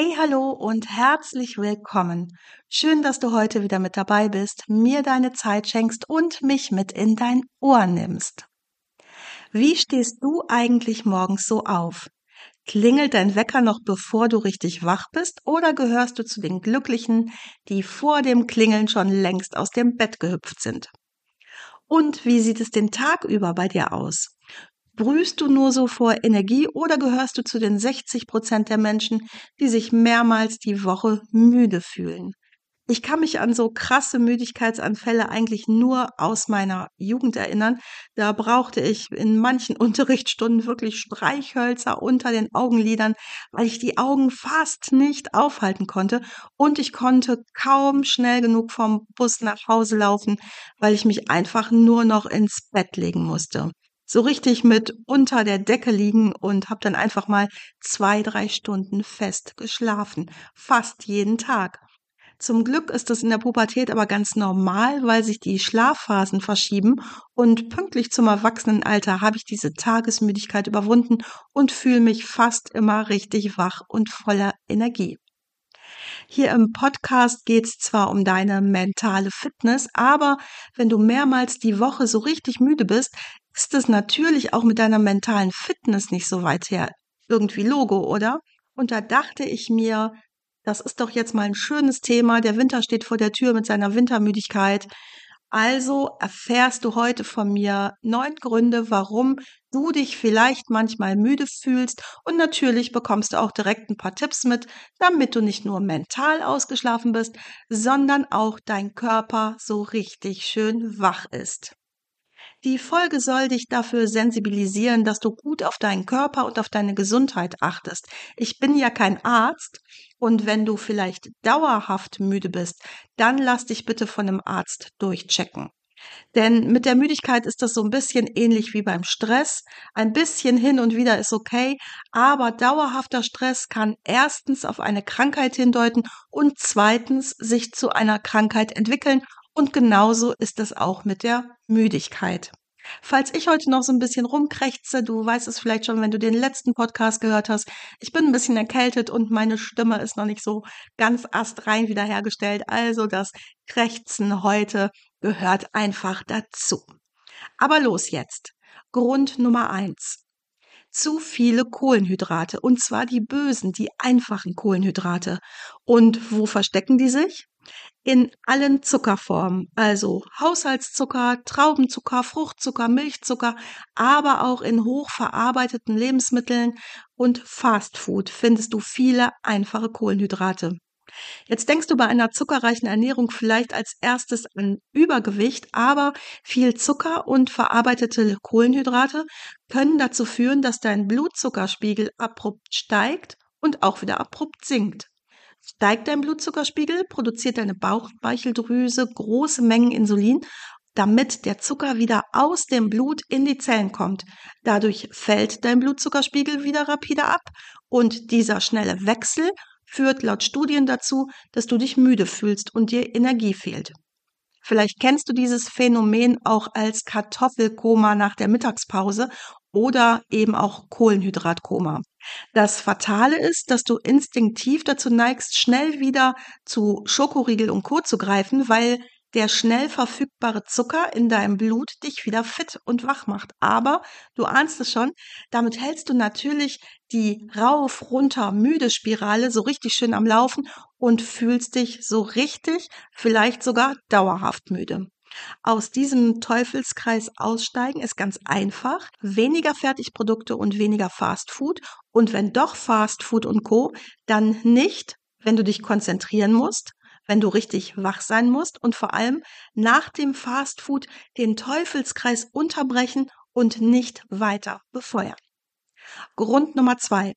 Hey, hallo und herzlich willkommen. Schön, dass du heute wieder mit dabei bist, mir deine Zeit schenkst und mich mit in dein Ohr nimmst. Wie stehst du eigentlich morgens so auf? Klingelt dein Wecker noch bevor du richtig wach bist oder gehörst du zu den Glücklichen, die vor dem Klingeln schon längst aus dem Bett gehüpft sind? Und wie sieht es den Tag über bei dir aus? Brühst du nur so vor Energie oder gehörst du zu den 60 Prozent der Menschen, die sich mehrmals die Woche müde fühlen? Ich kann mich an so krasse Müdigkeitsanfälle eigentlich nur aus meiner Jugend erinnern. Da brauchte ich in manchen Unterrichtsstunden wirklich Streichhölzer unter den Augenlidern, weil ich die Augen fast nicht aufhalten konnte und ich konnte kaum schnell genug vom Bus nach Hause laufen, weil ich mich einfach nur noch ins Bett legen musste so richtig mit unter der Decke liegen und habe dann einfach mal zwei, drei Stunden fest geschlafen. Fast jeden Tag. Zum Glück ist das in der Pubertät aber ganz normal, weil sich die Schlafphasen verschieben und pünktlich zum Erwachsenenalter habe ich diese Tagesmüdigkeit überwunden und fühle mich fast immer richtig wach und voller Energie. Hier im Podcast geht es zwar um deine mentale Fitness, aber wenn du mehrmals die Woche so richtig müde bist, ist es natürlich auch mit deiner mentalen Fitness nicht so weit her. Irgendwie Logo, oder? Und da dachte ich mir, das ist doch jetzt mal ein schönes Thema. Der Winter steht vor der Tür mit seiner Wintermüdigkeit. Also erfährst du heute von mir neun Gründe, warum du dich vielleicht manchmal müde fühlst und natürlich bekommst du auch direkt ein paar Tipps mit, damit du nicht nur mental ausgeschlafen bist, sondern auch dein Körper so richtig schön wach ist. Die Folge soll dich dafür sensibilisieren, dass du gut auf deinen Körper und auf deine Gesundheit achtest. Ich bin ja kein Arzt und wenn du vielleicht dauerhaft müde bist, dann lass dich bitte von einem Arzt durchchecken. Denn mit der Müdigkeit ist das so ein bisschen ähnlich wie beim Stress. Ein bisschen hin und wieder ist okay, aber dauerhafter Stress kann erstens auf eine Krankheit hindeuten und zweitens sich zu einer Krankheit entwickeln und genauso ist es auch mit der Müdigkeit. Falls ich heute noch so ein bisschen rumkrächze, du weißt es vielleicht schon, wenn du den letzten Podcast gehört hast, ich bin ein bisschen erkältet und meine Stimme ist noch nicht so ganz astrein wiederhergestellt. Also das Krächzen heute gehört einfach dazu. Aber los jetzt. Grund Nummer eins. Zu viele Kohlenhydrate und zwar die bösen, die einfachen Kohlenhydrate. Und wo verstecken die sich? in allen Zuckerformen, also Haushaltszucker, Traubenzucker, Fruchtzucker, Milchzucker, aber auch in hochverarbeiteten Lebensmitteln und Fastfood findest du viele einfache Kohlenhydrate. Jetzt denkst du bei einer zuckerreichen Ernährung vielleicht als erstes an Übergewicht, aber viel Zucker und verarbeitete Kohlenhydrate können dazu führen, dass dein Blutzuckerspiegel abrupt steigt und auch wieder abrupt sinkt. Steigt dein Blutzuckerspiegel, produziert deine Bauchspeicheldrüse große Mengen Insulin, damit der Zucker wieder aus dem Blut in die Zellen kommt. Dadurch fällt dein Blutzuckerspiegel wieder rapide ab und dieser schnelle Wechsel führt laut Studien dazu, dass du dich müde fühlst und dir Energie fehlt. Vielleicht kennst du dieses Phänomen auch als Kartoffelkoma nach der Mittagspause oder eben auch Kohlenhydratkoma. Das Fatale ist, dass du instinktiv dazu neigst, schnell wieder zu Schokoriegel und Co. zu greifen, weil der schnell verfügbare Zucker in deinem Blut dich wieder fit und wach macht. Aber du ahnst es schon, damit hältst du natürlich die rauf, runter, müde Spirale so richtig schön am Laufen und fühlst dich so richtig, vielleicht sogar dauerhaft müde. Aus diesem Teufelskreis aussteigen ist ganz einfach. Weniger Fertigprodukte und weniger Fastfood. Und wenn doch Fastfood und Co., dann nicht, wenn du dich konzentrieren musst, wenn du richtig wach sein musst und vor allem nach dem Fastfood den Teufelskreis unterbrechen und nicht weiter befeuern. Grund Nummer zwei.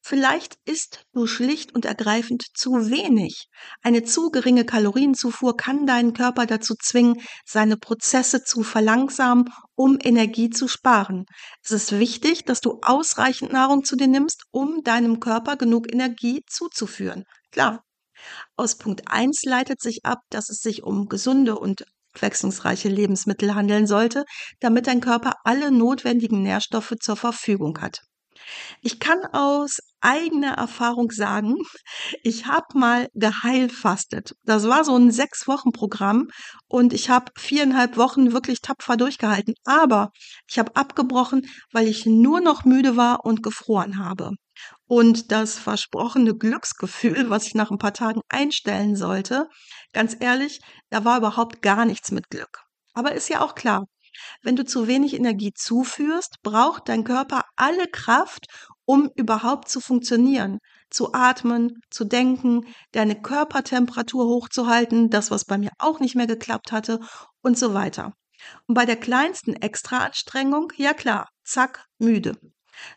Vielleicht isst du schlicht und ergreifend zu wenig. Eine zu geringe Kalorienzufuhr kann deinen Körper dazu zwingen, seine Prozesse zu verlangsamen, um Energie zu sparen. Es ist wichtig, dass du ausreichend Nahrung zu dir nimmst, um deinem Körper genug Energie zuzuführen. Klar. Aus Punkt 1 leitet sich ab, dass es sich um gesunde und abwechslungsreiche Lebensmittel handeln sollte, damit dein Körper alle notwendigen Nährstoffe zur Verfügung hat. Ich kann aus eigener Erfahrung sagen, ich habe mal geheilfastet. Das war so ein sechs Wochen Programm und ich habe viereinhalb Wochen wirklich tapfer durchgehalten. Aber ich habe abgebrochen, weil ich nur noch müde war und gefroren habe. Und das versprochene Glücksgefühl, was ich nach ein paar Tagen einstellen sollte, ganz ehrlich, da war überhaupt gar nichts mit Glück. Aber ist ja auch klar, wenn du zu wenig Energie zuführst, braucht dein Körper alle Kraft, um überhaupt zu funktionieren, zu atmen, zu denken, deine Körpertemperatur hochzuhalten, das, was bei mir auch nicht mehr geklappt hatte und so weiter. Und bei der kleinsten Extraanstrengung, ja klar, zack, müde.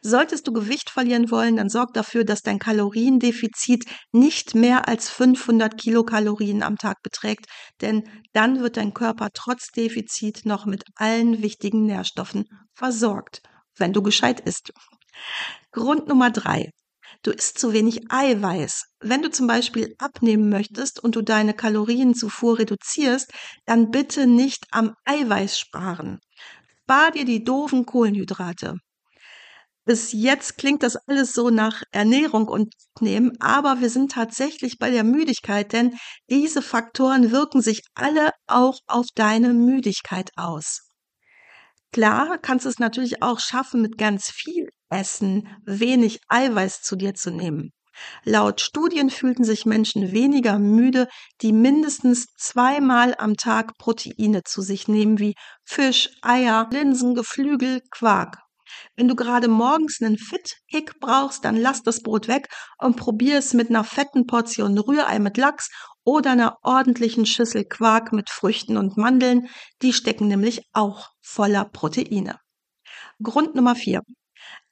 Solltest du Gewicht verlieren wollen, dann sorg dafür, dass dein Kaloriendefizit nicht mehr als 500 Kilokalorien am Tag beträgt, denn dann wird dein Körper trotz Defizit noch mit allen wichtigen Nährstoffen versorgt, wenn du gescheit isst. Grund Nummer drei. Du isst zu wenig Eiweiß. Wenn du zum Beispiel abnehmen möchtest und du deine Kalorienzufuhr reduzierst, dann bitte nicht am Eiweiß sparen. Spar dir die doofen Kohlenhydrate. Bis jetzt klingt das alles so nach Ernährung und Nehmen, aber wir sind tatsächlich bei der Müdigkeit, denn diese Faktoren wirken sich alle auch auf deine Müdigkeit aus. Klar kannst du es natürlich auch schaffen, mit ganz viel Essen wenig Eiweiß zu dir zu nehmen. Laut Studien fühlten sich Menschen weniger müde, die mindestens zweimal am Tag Proteine zu sich nehmen, wie Fisch, Eier, Linsen, Geflügel, Quark wenn du gerade morgens einen Fit-Kick brauchst, dann lass das Brot weg und probier es mit einer fetten Portion Rührei mit Lachs oder einer ordentlichen Schüssel Quark mit Früchten und Mandeln. Die stecken nämlich auch voller Proteine. Grund Nummer vier.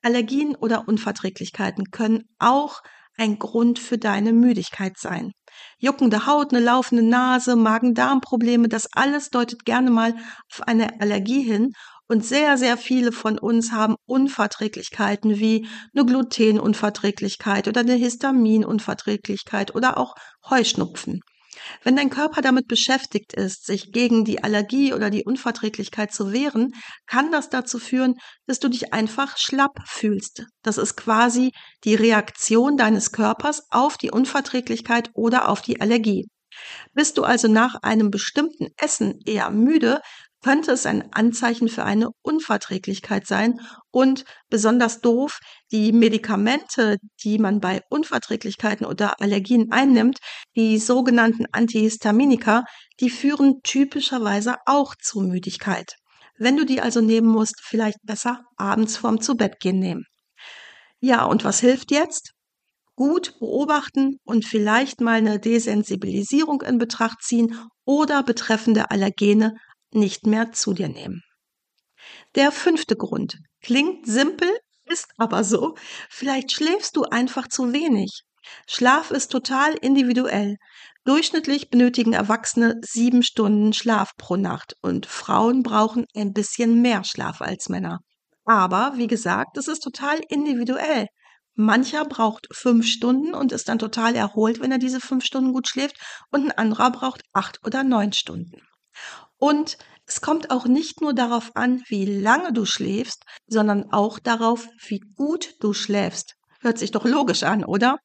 Allergien oder Unverträglichkeiten können auch ein Grund für deine Müdigkeit sein. Juckende Haut, eine laufende Nase, Magen-Darm-Probleme, das alles deutet gerne mal auf eine Allergie hin und sehr, sehr viele von uns haben Unverträglichkeiten wie eine Glutenunverträglichkeit oder eine Histaminunverträglichkeit oder auch Heuschnupfen. Wenn dein Körper damit beschäftigt ist, sich gegen die Allergie oder die Unverträglichkeit zu wehren, kann das dazu führen, dass du dich einfach schlapp fühlst. Das ist quasi die Reaktion deines Körpers auf die Unverträglichkeit oder auf die Allergie. Bist du also nach einem bestimmten Essen eher müde, könnte es ein Anzeichen für eine Unverträglichkeit sein und besonders doof, die Medikamente, die man bei Unverträglichkeiten oder Allergien einnimmt, die sogenannten Antihistaminika, die führen typischerweise auch zu Müdigkeit. Wenn du die also nehmen musst, vielleicht besser abends vorm Zubettgehen nehmen. Ja, und was hilft jetzt? Gut beobachten und vielleicht mal eine Desensibilisierung in Betracht ziehen oder betreffende Allergene nicht mehr zu dir nehmen. Der fünfte Grund klingt simpel, ist aber so. Vielleicht schläfst du einfach zu wenig. Schlaf ist total individuell. Durchschnittlich benötigen Erwachsene sieben Stunden Schlaf pro Nacht und Frauen brauchen ein bisschen mehr Schlaf als Männer. Aber wie gesagt, es ist total individuell. Mancher braucht fünf Stunden und ist dann total erholt, wenn er diese fünf Stunden gut schläft, und ein anderer braucht acht oder neun Stunden. Und es kommt auch nicht nur darauf an, wie lange du schläfst, sondern auch darauf, wie gut du schläfst. Hört sich doch logisch an, oder?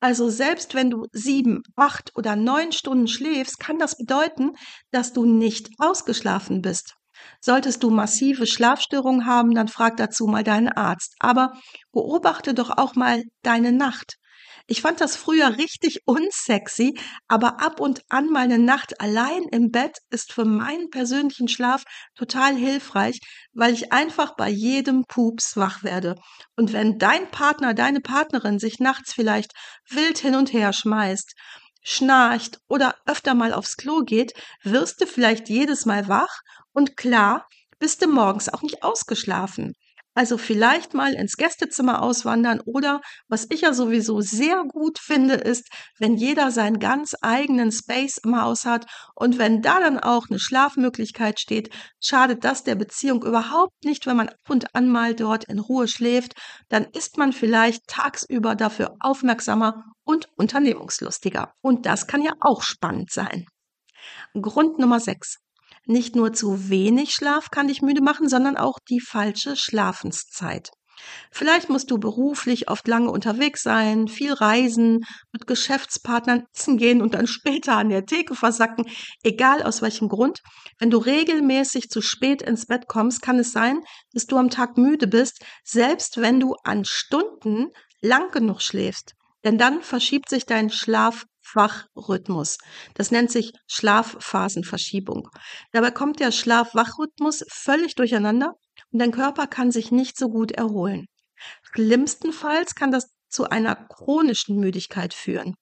Also selbst wenn du sieben, acht oder neun Stunden schläfst, kann das bedeuten, dass du nicht ausgeschlafen bist. Solltest du massive Schlafstörungen haben, dann frag dazu mal deinen Arzt. Aber beobachte doch auch mal deine Nacht. Ich fand das früher richtig unsexy, aber ab und an mal eine Nacht allein im Bett ist für meinen persönlichen Schlaf total hilfreich, weil ich einfach bei jedem Pups wach werde. Und wenn dein Partner, deine Partnerin sich nachts vielleicht wild hin und her schmeißt, schnarcht oder öfter mal aufs Klo geht, wirst du vielleicht jedes Mal wach und klar, bist du morgens auch nicht ausgeschlafen. Also vielleicht mal ins Gästezimmer auswandern oder was ich ja sowieso sehr gut finde, ist, wenn jeder seinen ganz eigenen Space im Haus hat und wenn da dann auch eine Schlafmöglichkeit steht, schadet das der Beziehung überhaupt nicht, wenn man ab und an mal dort in Ruhe schläft, dann ist man vielleicht tagsüber dafür aufmerksamer und unternehmungslustiger. Und das kann ja auch spannend sein. Grund Nummer 6. Nicht nur zu wenig Schlaf kann dich müde machen, sondern auch die falsche Schlafenszeit. Vielleicht musst du beruflich oft lange unterwegs sein, viel reisen, mit Geschäftspartnern essen gehen und dann später an der Theke versacken. Egal aus welchem Grund. Wenn du regelmäßig zu spät ins Bett kommst, kann es sein, dass du am Tag müde bist, selbst wenn du an Stunden lang genug schläfst. Denn dann verschiebt sich dein Schlaf Wachrhythmus. Das nennt sich Schlafphasenverschiebung. Dabei kommt der Schlaf-Wach-Rhythmus völlig durcheinander und dein Körper kann sich nicht so gut erholen. Schlimmstenfalls kann das zu einer chronischen Müdigkeit führen.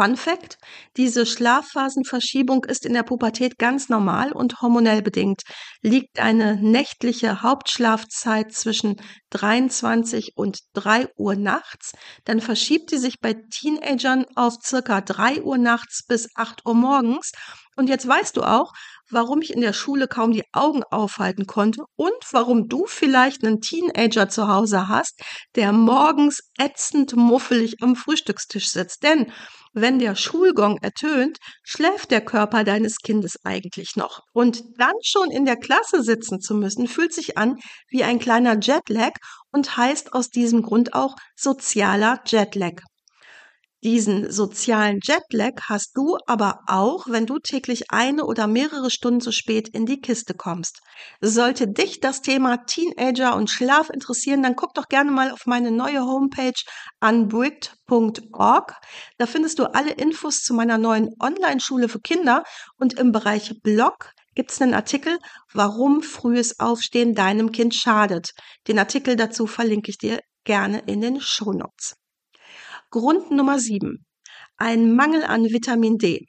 Fun Fact: Diese Schlafphasenverschiebung ist in der Pubertät ganz normal und hormonell bedingt. Liegt eine nächtliche Hauptschlafzeit zwischen 23 und 3 Uhr nachts, dann verschiebt sie sich bei Teenagern auf circa 3 Uhr nachts bis 8 Uhr morgens. Und jetzt weißt du auch, warum ich in der Schule kaum die Augen aufhalten konnte und warum du vielleicht einen Teenager zu Hause hast, der morgens ätzend muffelig am Frühstückstisch sitzt. Denn wenn der Schulgong ertönt, schläft der Körper deines Kindes eigentlich noch. Und dann schon in der Klasse sitzen zu müssen, fühlt sich an wie ein kleiner Jetlag und heißt aus diesem Grund auch sozialer Jetlag. Diesen sozialen Jetlag hast du aber auch, wenn du täglich eine oder mehrere Stunden zu spät in die Kiste kommst. Sollte dich das Thema Teenager und Schlaf interessieren, dann guck doch gerne mal auf meine neue Homepage unbricked.org. Da findest du alle Infos zu meiner neuen Online-Schule für Kinder und im Bereich Blog gibt es einen Artikel, warum frühes Aufstehen deinem Kind schadet. Den Artikel dazu verlinke ich dir gerne in den Shownotes. Grund Nummer sieben. Ein Mangel an Vitamin D.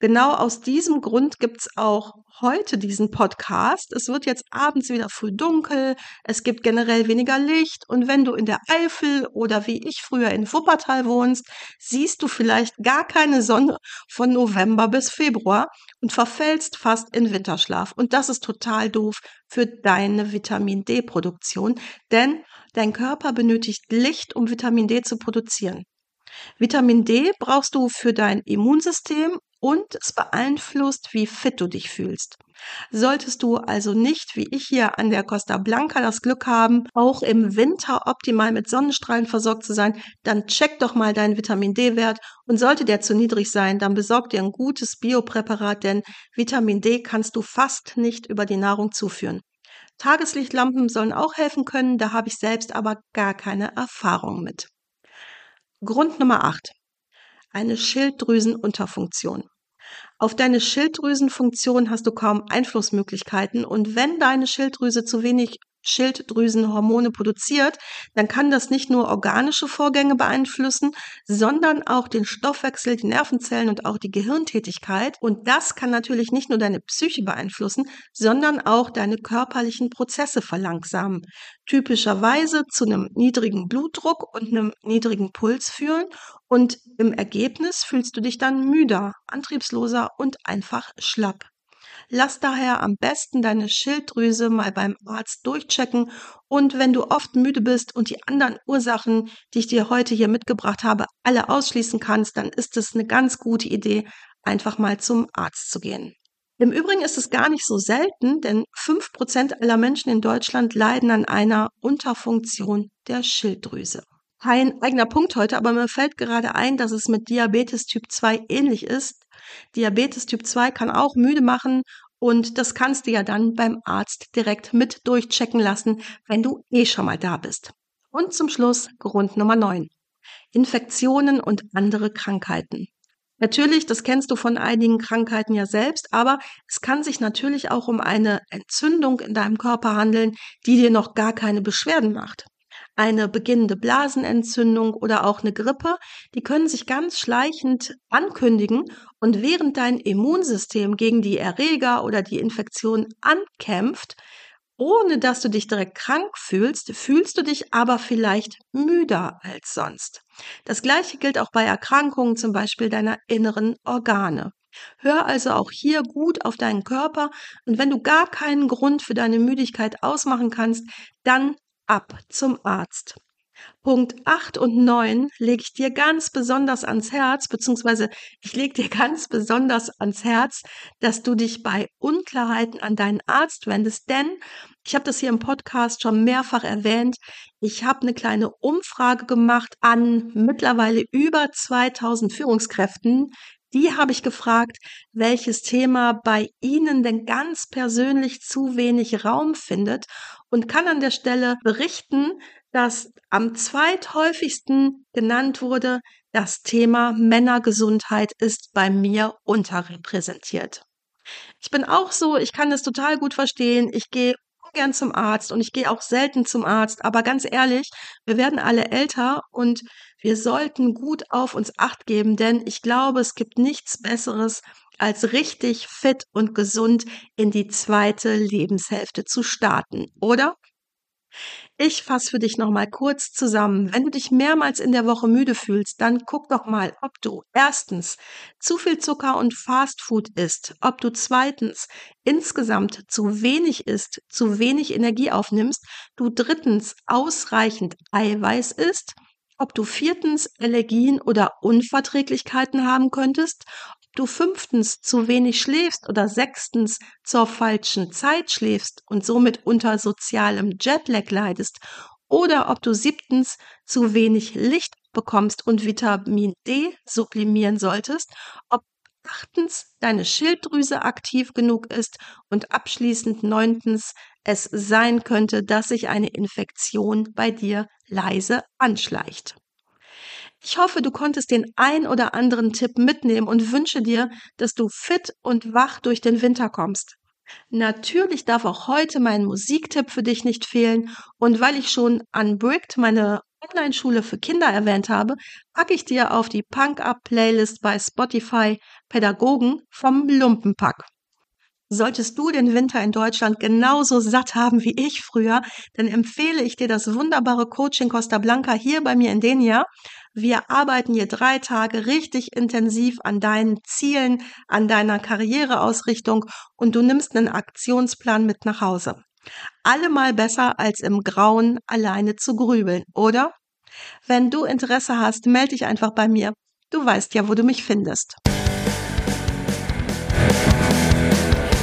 Genau aus diesem Grund gibt's auch heute diesen Podcast. Es wird jetzt abends wieder früh dunkel, es gibt generell weniger Licht und wenn du in der Eifel oder wie ich früher in Wuppertal wohnst, siehst du vielleicht gar keine Sonne von November bis Februar und verfällst fast in Winterschlaf. Und das ist total doof für deine Vitamin D-Produktion, denn dein Körper benötigt Licht, um Vitamin D zu produzieren. Vitamin D brauchst du für dein Immunsystem und es beeinflusst, wie fit du dich fühlst. Solltest du also nicht, wie ich hier an der Costa Blanca, das Glück haben, auch im Winter optimal mit Sonnenstrahlen versorgt zu sein, dann check doch mal deinen Vitamin D-Wert und sollte der zu niedrig sein, dann besorg dir ein gutes Biopräparat, denn Vitamin D kannst du fast nicht über die Nahrung zuführen. Tageslichtlampen sollen auch helfen können, da habe ich selbst aber gar keine Erfahrung mit. Grund Nummer 8. Eine Schilddrüsenunterfunktion. Auf deine Schilddrüsenfunktion hast du kaum Einflussmöglichkeiten und wenn deine Schilddrüse zu wenig Schilddrüsenhormone produziert, dann kann das nicht nur organische Vorgänge beeinflussen, sondern auch den Stoffwechsel, die Nervenzellen und auch die Gehirntätigkeit. Und das kann natürlich nicht nur deine Psyche beeinflussen, sondern auch deine körperlichen Prozesse verlangsamen. Typischerweise zu einem niedrigen Blutdruck und einem niedrigen Puls führen. Und im Ergebnis fühlst du dich dann müder, antriebsloser und einfach schlapp. Lass daher am besten deine Schilddrüse mal beim Arzt durchchecken und wenn du oft müde bist und die anderen Ursachen, die ich dir heute hier mitgebracht habe, alle ausschließen kannst, dann ist es eine ganz gute Idee, einfach mal zum Arzt zu gehen. Im Übrigen ist es gar nicht so selten, denn fünf Prozent aller Menschen in Deutschland leiden an einer Unterfunktion der Schilddrüse. Kein eigener Punkt heute, aber mir fällt gerade ein, dass es mit Diabetes Typ 2 ähnlich ist. Diabetes Typ 2 kann auch müde machen und das kannst du ja dann beim Arzt direkt mit durchchecken lassen, wenn du eh schon mal da bist. Und zum Schluss Grund Nummer 9. Infektionen und andere Krankheiten. Natürlich, das kennst du von einigen Krankheiten ja selbst, aber es kann sich natürlich auch um eine Entzündung in deinem Körper handeln, die dir noch gar keine Beschwerden macht eine beginnende Blasenentzündung oder auch eine Grippe, die können sich ganz schleichend ankündigen und während dein Immunsystem gegen die Erreger oder die Infektion ankämpft ohne dass du dich direkt krank fühlst, fühlst du dich aber vielleicht müder als sonst. Das gleiche gilt auch bei Erkrankungen, zum Beispiel deiner inneren Organe. Hör also auch hier gut auf deinen Körper und wenn du gar keinen Grund für deine Müdigkeit ausmachen kannst, dann ab zum Arzt. Punkt 8 und 9 lege ich dir ganz besonders ans Herz, beziehungsweise ich lege dir ganz besonders ans Herz, dass du dich bei Unklarheiten an deinen Arzt wendest, denn ich habe das hier im Podcast schon mehrfach erwähnt. Ich habe eine kleine Umfrage gemacht an mittlerweile über 2000 Führungskräften, die habe ich gefragt, welches Thema bei Ihnen denn ganz persönlich zu wenig Raum findet und kann an der Stelle berichten, dass am zweithäufigsten genannt wurde, das Thema Männergesundheit ist bei mir unterrepräsentiert. Ich bin auch so, ich kann das total gut verstehen. Ich gehe gern zum Arzt und ich gehe auch selten zum Arzt. Aber ganz ehrlich, wir werden alle älter und wir sollten gut auf uns acht geben, denn ich glaube, es gibt nichts Besseres, als richtig fit und gesund in die zweite Lebenshälfte zu starten, oder? Ich fasse für dich nochmal kurz zusammen. Wenn du dich mehrmals in der Woche müde fühlst, dann guck doch mal, ob du erstens zu viel Zucker und Fastfood isst, ob du zweitens insgesamt zu wenig isst, zu wenig Energie aufnimmst, du drittens ausreichend Eiweiß isst, ob du viertens Allergien oder Unverträglichkeiten haben könntest, du fünftens zu wenig schläfst oder sechstens zur falschen Zeit schläfst und somit unter sozialem Jetlag leidest oder ob du siebtens zu wenig Licht bekommst und Vitamin D sublimieren solltest, ob achtens deine Schilddrüse aktiv genug ist und abschließend neuntens es sein könnte, dass sich eine Infektion bei dir leise anschleicht. Ich hoffe, du konntest den ein oder anderen Tipp mitnehmen und wünsche dir, dass du fit und wach durch den Winter kommst. Natürlich darf auch heute mein Musiktipp für dich nicht fehlen und weil ich schon Unbricked, meine Online-Schule für Kinder erwähnt habe, packe ich dir auf die Punk-Up-Playlist bei Spotify Pädagogen vom Lumpenpack. Solltest du den Winter in Deutschland genauso satt haben wie ich früher, dann empfehle ich dir das wunderbare Coaching Costa Blanca hier bei mir in Denia. Wir arbeiten hier drei Tage richtig intensiv an deinen Zielen, an deiner Karriereausrichtung und du nimmst einen Aktionsplan mit nach Hause. Allemal besser als im Grauen alleine zu grübeln, oder? Wenn du Interesse hast, melde dich einfach bei mir. Du weißt ja, wo du mich findest.